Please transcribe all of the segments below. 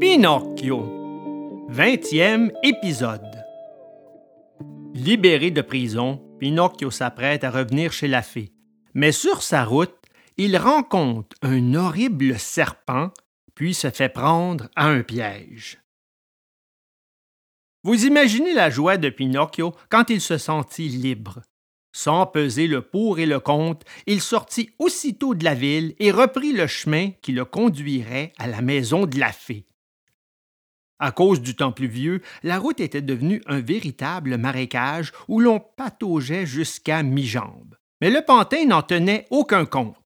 Pinocchio, 20e épisode. Libéré de prison, Pinocchio s'apprête à revenir chez la fée. Mais sur sa route, il rencontre un horrible serpent, puis se fait prendre à un piège. Vous imaginez la joie de Pinocchio quand il se sentit libre. Sans peser le pour et le contre, il sortit aussitôt de la ville et reprit le chemin qui le conduirait à la maison de la fée. À cause du temps pluvieux, la route était devenue un véritable marécage où l'on pataugeait jusqu'à mi-jambe. Mais le pantin n'en tenait aucun compte.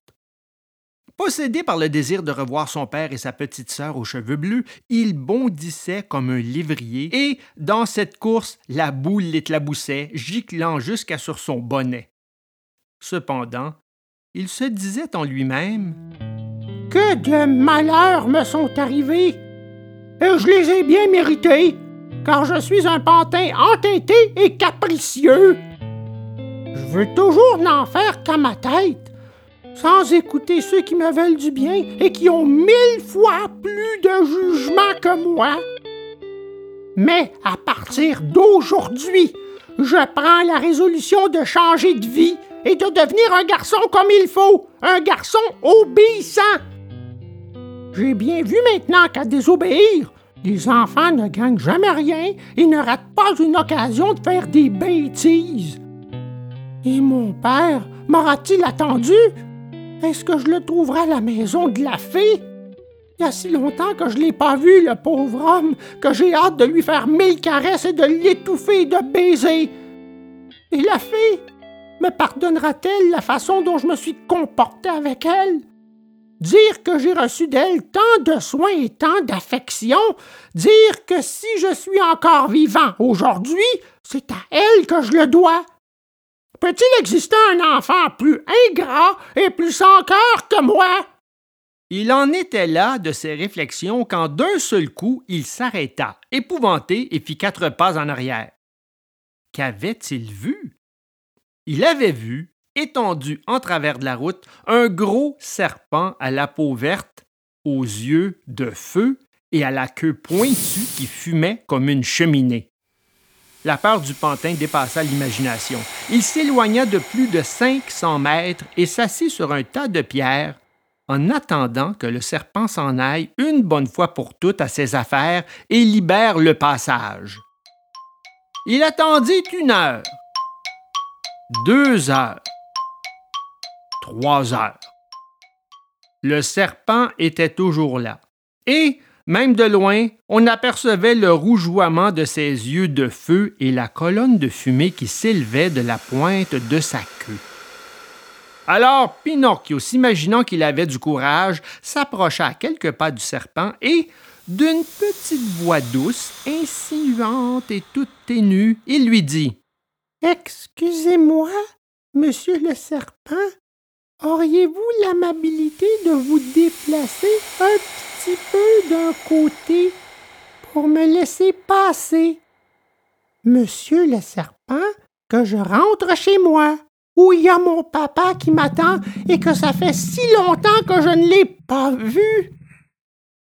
Possédé par le désir de revoir son père et sa petite sœur aux cheveux bleus, il bondissait comme un lévrier et, dans cette course, la boule l'éclaboussait, giclant jusqu'à sur son bonnet. Cependant, il se disait en lui-même Que de malheurs me sont arrivés et je les ai bien mérités, car je suis un pantin entêté et capricieux. Je veux toujours n'en faire qu'à ma tête, sans écouter ceux qui me veulent du bien et qui ont mille fois plus de jugement que moi. Mais à partir d'aujourd'hui, je prends la résolution de changer de vie et de devenir un garçon comme il faut, un garçon obéissant. J'ai bien vu maintenant qu'à désobéir, les enfants ne gagnent jamais rien et ne ratent pas une occasion de faire des bêtises. Et mon père m'aura-t-il attendu? Est-ce que je le trouverai à la maison de la fée? Il y a si longtemps que je ne l'ai pas vu, le pauvre homme, que j'ai hâte de lui faire mille caresses et de l'étouffer et de baiser. Et la fée me pardonnera-t-elle la façon dont je me suis comporté avec elle? Dire que j'ai reçu d'elle tant de soins et tant d'affection, dire que si je suis encore vivant aujourd'hui, c'est à elle que je le dois. Peut-il exister un enfant plus ingrat et plus sans cœur que moi? Il en était là de ses réflexions quand d'un seul coup il s'arrêta, épouvanté, et fit quatre pas en arrière. Qu'avait-il vu? Il avait vu étendu en travers de la route, un gros serpent à la peau verte, aux yeux de feu et à la queue pointue qui fumait comme une cheminée. La peur du pantin dépassa l'imagination. Il s'éloigna de plus de 500 mètres et s'assit sur un tas de pierres en attendant que le serpent s'en aille une bonne fois pour toutes à ses affaires et libère le passage. Il attendit une heure, deux heures, trois heures. Le serpent était toujours là. Et, même de loin, on apercevait le rougeoiement de ses yeux de feu et la colonne de fumée qui s'élevait de la pointe de sa queue. Alors Pinocchio, s'imaginant qu'il avait du courage, s'approcha à quelques pas du serpent et, d'une petite voix douce, insinuante et toute ténue, il lui dit Excusez-moi, monsieur le serpent, Auriez-vous l'amabilité de vous déplacer un petit peu d'un côté pour me laisser passer? Monsieur le serpent, que je rentre chez moi, où il y a mon papa qui m'attend et que ça fait si longtemps que je ne l'ai pas vu.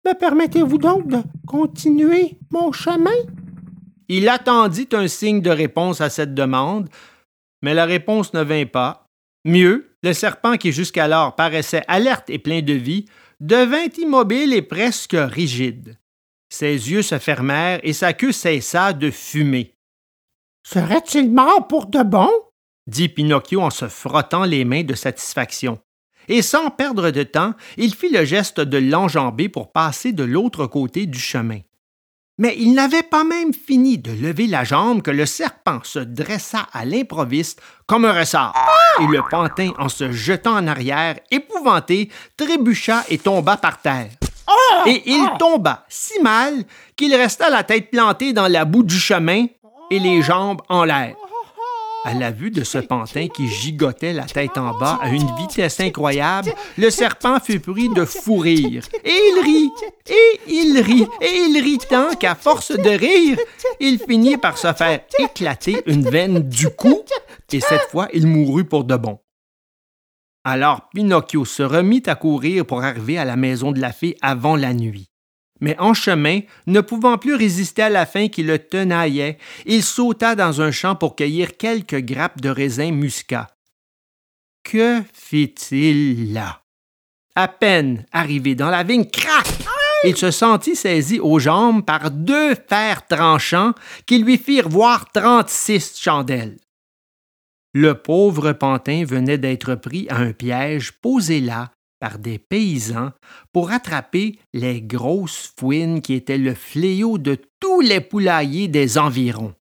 Me permettez-vous donc de continuer mon chemin? Il attendit un signe de réponse à cette demande, mais la réponse ne vint pas. Mieux, le serpent qui jusqu'alors paraissait alerte et plein de vie devint immobile et presque rigide. Ses yeux se fermèrent et sa queue cessa de fumer. Serait-il mort pour de bon? dit Pinocchio en se frottant les mains de satisfaction. Et sans perdre de temps, il fit le geste de l'enjamber pour passer de l'autre côté du chemin. Mais il n'avait pas même fini de lever la jambe que le serpent se dressa à l'improviste comme un ressort, et le pantin, en se jetant en arrière, épouvanté, trébucha et tomba par terre. Et il tomba si mal qu'il resta la tête plantée dans la boue du chemin et les jambes en l'air. À la vue de ce pantin qui gigotait la tête en bas à une vitesse incroyable, le serpent fut pris de fou rire. Et il rit, et il rit, et il rit tant qu'à force de rire, il finit par se faire éclater une veine du cou, et cette fois il mourut pour de bon. Alors Pinocchio se remit à courir pour arriver à la maison de la fée avant la nuit. Mais en chemin, ne pouvant plus résister à la faim qui le tenaillait, il sauta dans un champ pour cueillir quelques grappes de raisin muscat. Que fit-il là? À peine arrivé dans la vigne, crac! Il se sentit saisi aux jambes par deux fers tranchants qui lui firent voir trente-six chandelles. Le pauvre pantin venait d'être pris à un piège posé là par des paysans pour attraper les grosses fouines qui étaient le fléau de tous les poulaillers des environs.